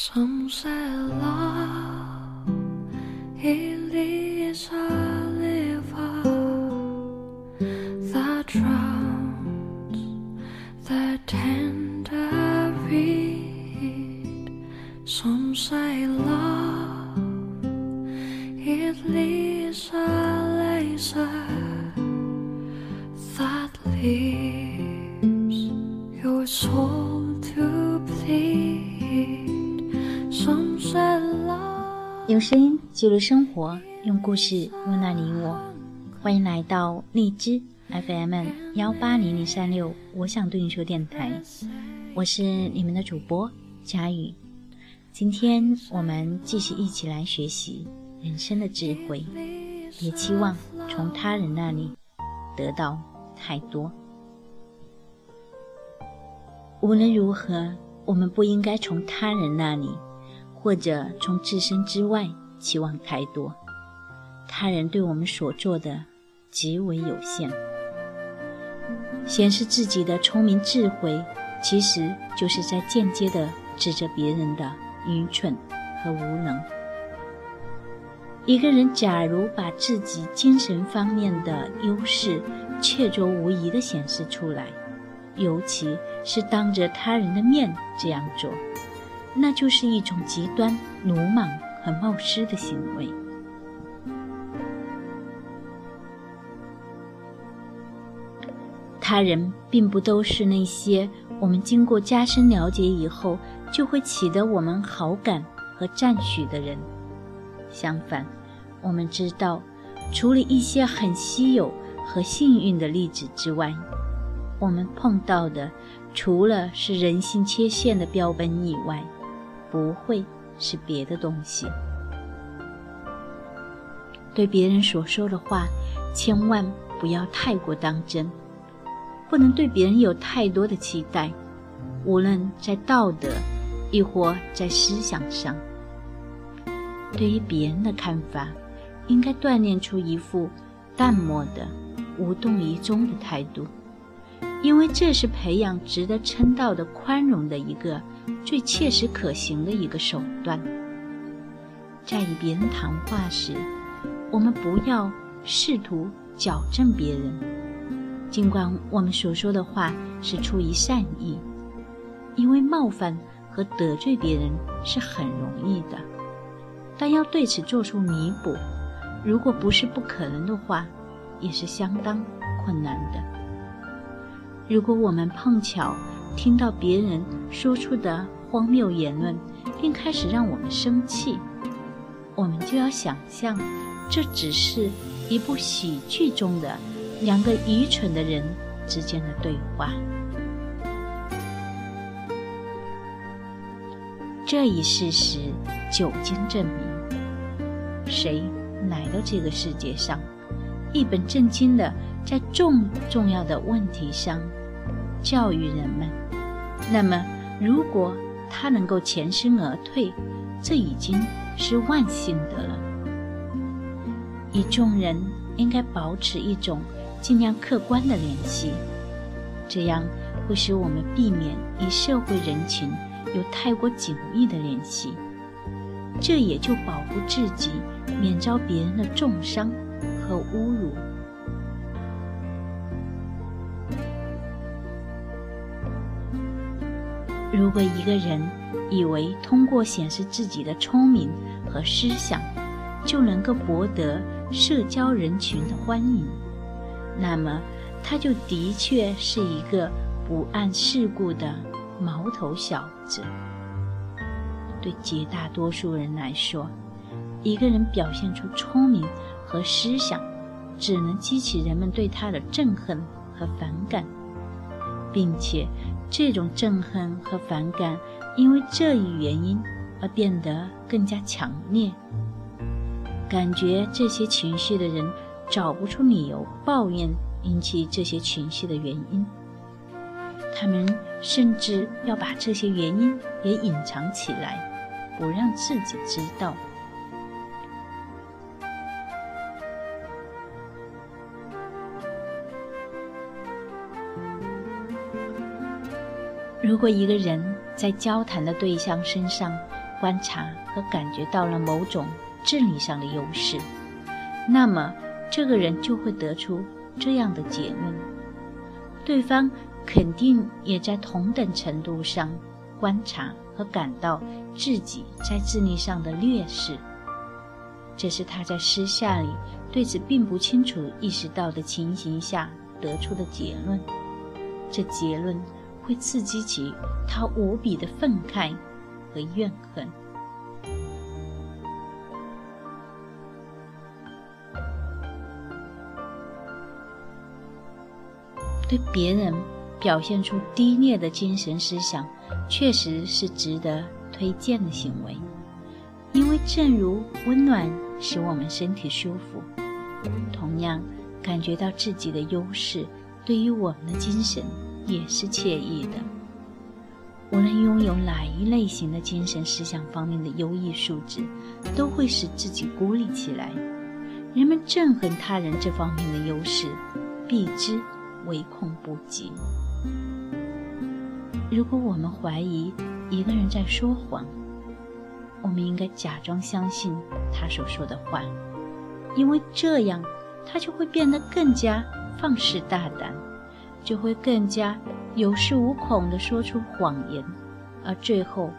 Some say love it is a river that drowns the tender reed. Some say love it is a laser that leaves your soul 用声音记录生活，用故事温暖你我。欢迎来到荔枝 FM 幺八零零三六，我想对你说电台，我是你们的主播佳宇。今天我们继续一起来学习人生的智慧，别期望从他人那里得到太多。无论如何，我们不应该从他人那里。或者从自身之外期望太多，他人对我们所做的极为有限。显示自己的聪明智慧，其实就是在间接的指责别人的愚蠢和无能。一个人假如把自己精神方面的优势确凿无疑地显示出来，尤其是当着他人的面这样做。那就是一种极端鲁莽和冒失的行为。他人并不都是那些我们经过加深了解以后就会起得我们好感和赞许的人。相反，我们知道，除了一些很稀有和幸运的例子之外，我们碰到的除了是人性缺陷的标本以外，不会是别的东西。对别人所说的话，千万不要太过当真，不能对别人有太多的期待，无论在道德，亦或在思想上。对于别人的看法，应该锻炼出一副淡漠的、无动于衷的态度，因为这是培养值得称道的宽容的一个。最切实可行的一个手段，在与别人谈话时，我们不要试图矫正别人，尽管我们所说的话是出于善意，因为冒犯和得罪别人是很容易的，但要对此做出弥补，如果不是不可能的话，也是相当困难的。如果我们碰巧，听到别人说出的荒谬言论，并开始让我们生气，我们就要想象，这只是一部喜剧中的两个愚蠢的人之间的对话。这一事实久经证明，谁来到这个世界上，一本正经的在重重要的问题上教育人们。那么，如果他能够全身而退，这已经是万幸的了。与众人应该保持一种尽量客观的联系，这样会使我们避免与社会人群有太过紧密的联系，这也就保护自己免遭别人的重伤和侮辱。如果一个人以为通过显示自己的聪明和思想就能够博得社交人群的欢迎，那么他就的确是一个不谙世故的毛头小子。对绝大多数人来说，一个人表现出聪明和思想，只能激起人们对他的憎恨和反感，并且。这种憎恨和反感，因为这一原因而变得更加强烈。感觉这些情绪的人找不出理由抱怨引起这些情绪的原因，他们甚至要把这些原因也隐藏起来，不让自己知道。如果一个人在交谈的对象身上观察和感觉到了某种智力上的优势，那么这个人就会得出这样的结论：对方肯定也在同等程度上观察和感到自己在智力上的劣势。这是他在私下里对此并不清楚意识到的情形下得出的结论。这结论会刺激起他无比的愤慨和怨恨。对别人表现出低劣的精神思想，确实是值得推荐的行为，因为正如温暖。使我们身体舒服，同样感觉到自己的优势，对于我们的精神也是惬意的。无论拥有哪一类型的精神思想方面的优异素质，都会使自己孤立起来。人们憎恨他人这方面的优势，避之唯恐不及。如果我们怀疑一个人在说谎，我们应该假装相信他所说的话，因为这样他就会变得更加放肆大胆，就会更加有恃无恐地说出谎言，而最后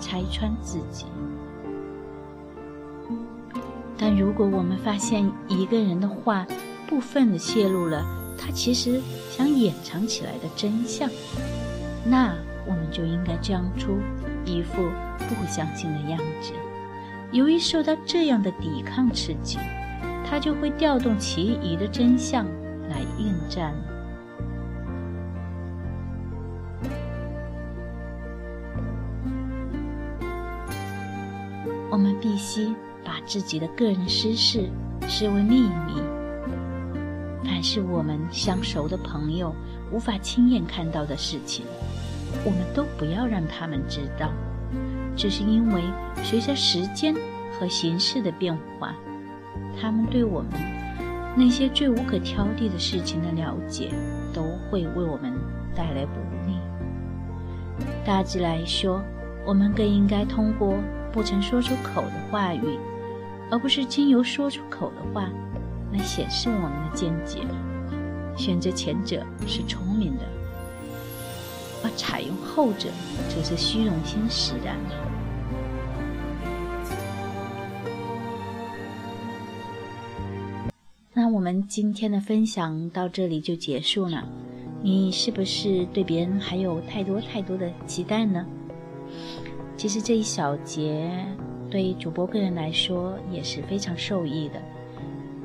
拆穿自己。但如果我们发现一个人的话部分地泄露了他其实想掩藏起来的真相，那我们就应该装出一副。不相信的样子。由于受到这样的抵抗刺激，他就会调动其余的真相来应战。我们必须把自己的个人私事视为秘密。凡是我们相熟的朋友无法亲眼看到的事情，我们都不要让他们知道。只是因为随着时间和形势的变化，他们对我们那些最无可挑剔的事情的了解，都会为我们带来不利。大致来说，我们更应该通过不曾说出口的话语，而不是经由说出口的话来显示我们的见解。选择前者是聪明的。而采用后者，则是虚荣心使然。那我们今天的分享到这里就结束了。你是不是对别人还有太多太多的期待呢？其实这一小节对主播个人来说也是非常受益的，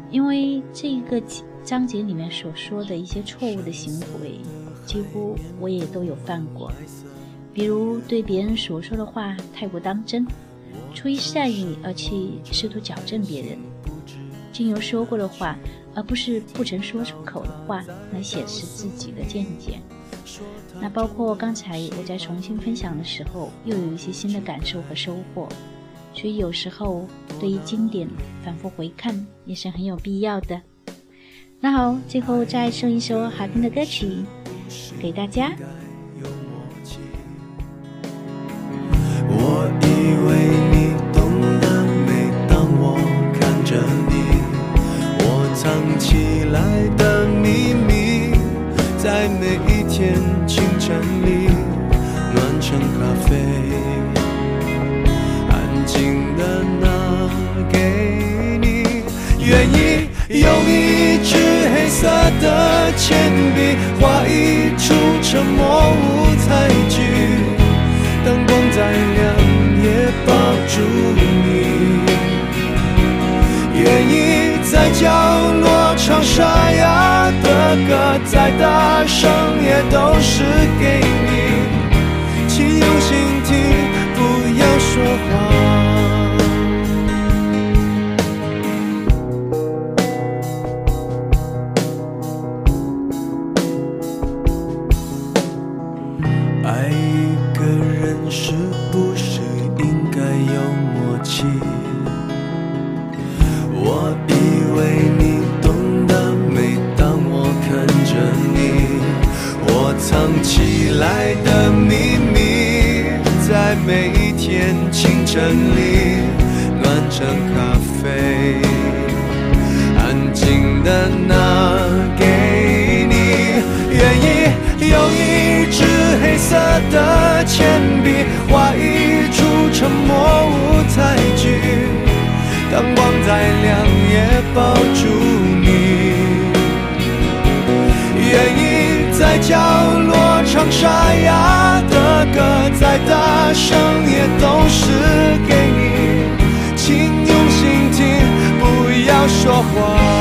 因为这个章节里面所说的一些错误的行为。几乎我也都有犯过，比如对别人所说的话太过当真，出于善意而去试图矫正别人，经由说过的话而不是不曾说出口的话来显示自己的见解。那包括刚才我在重新分享的时候，又有一些新的感受和收获。所以有时候对于经典反复回看也是很有必要的。那好，最后再送一首好听的歌曲。给大家。铅笔画一出。沉默舞台剧，灯光再亮也抱住你。愿意在角落唱沙哑的歌，再大声也都是给你。请用心听，整理暖成咖啡，安静的拿给你，愿意用一支黑色的铅笔画一出沉默舞台剧，灯光再亮也抱住你，愿意在角落唱沙哑的歌，再大声也都是给你，请用心听，不要说话。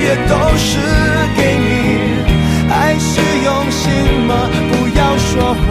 也都是给你爱，是用心吗？不要说谎。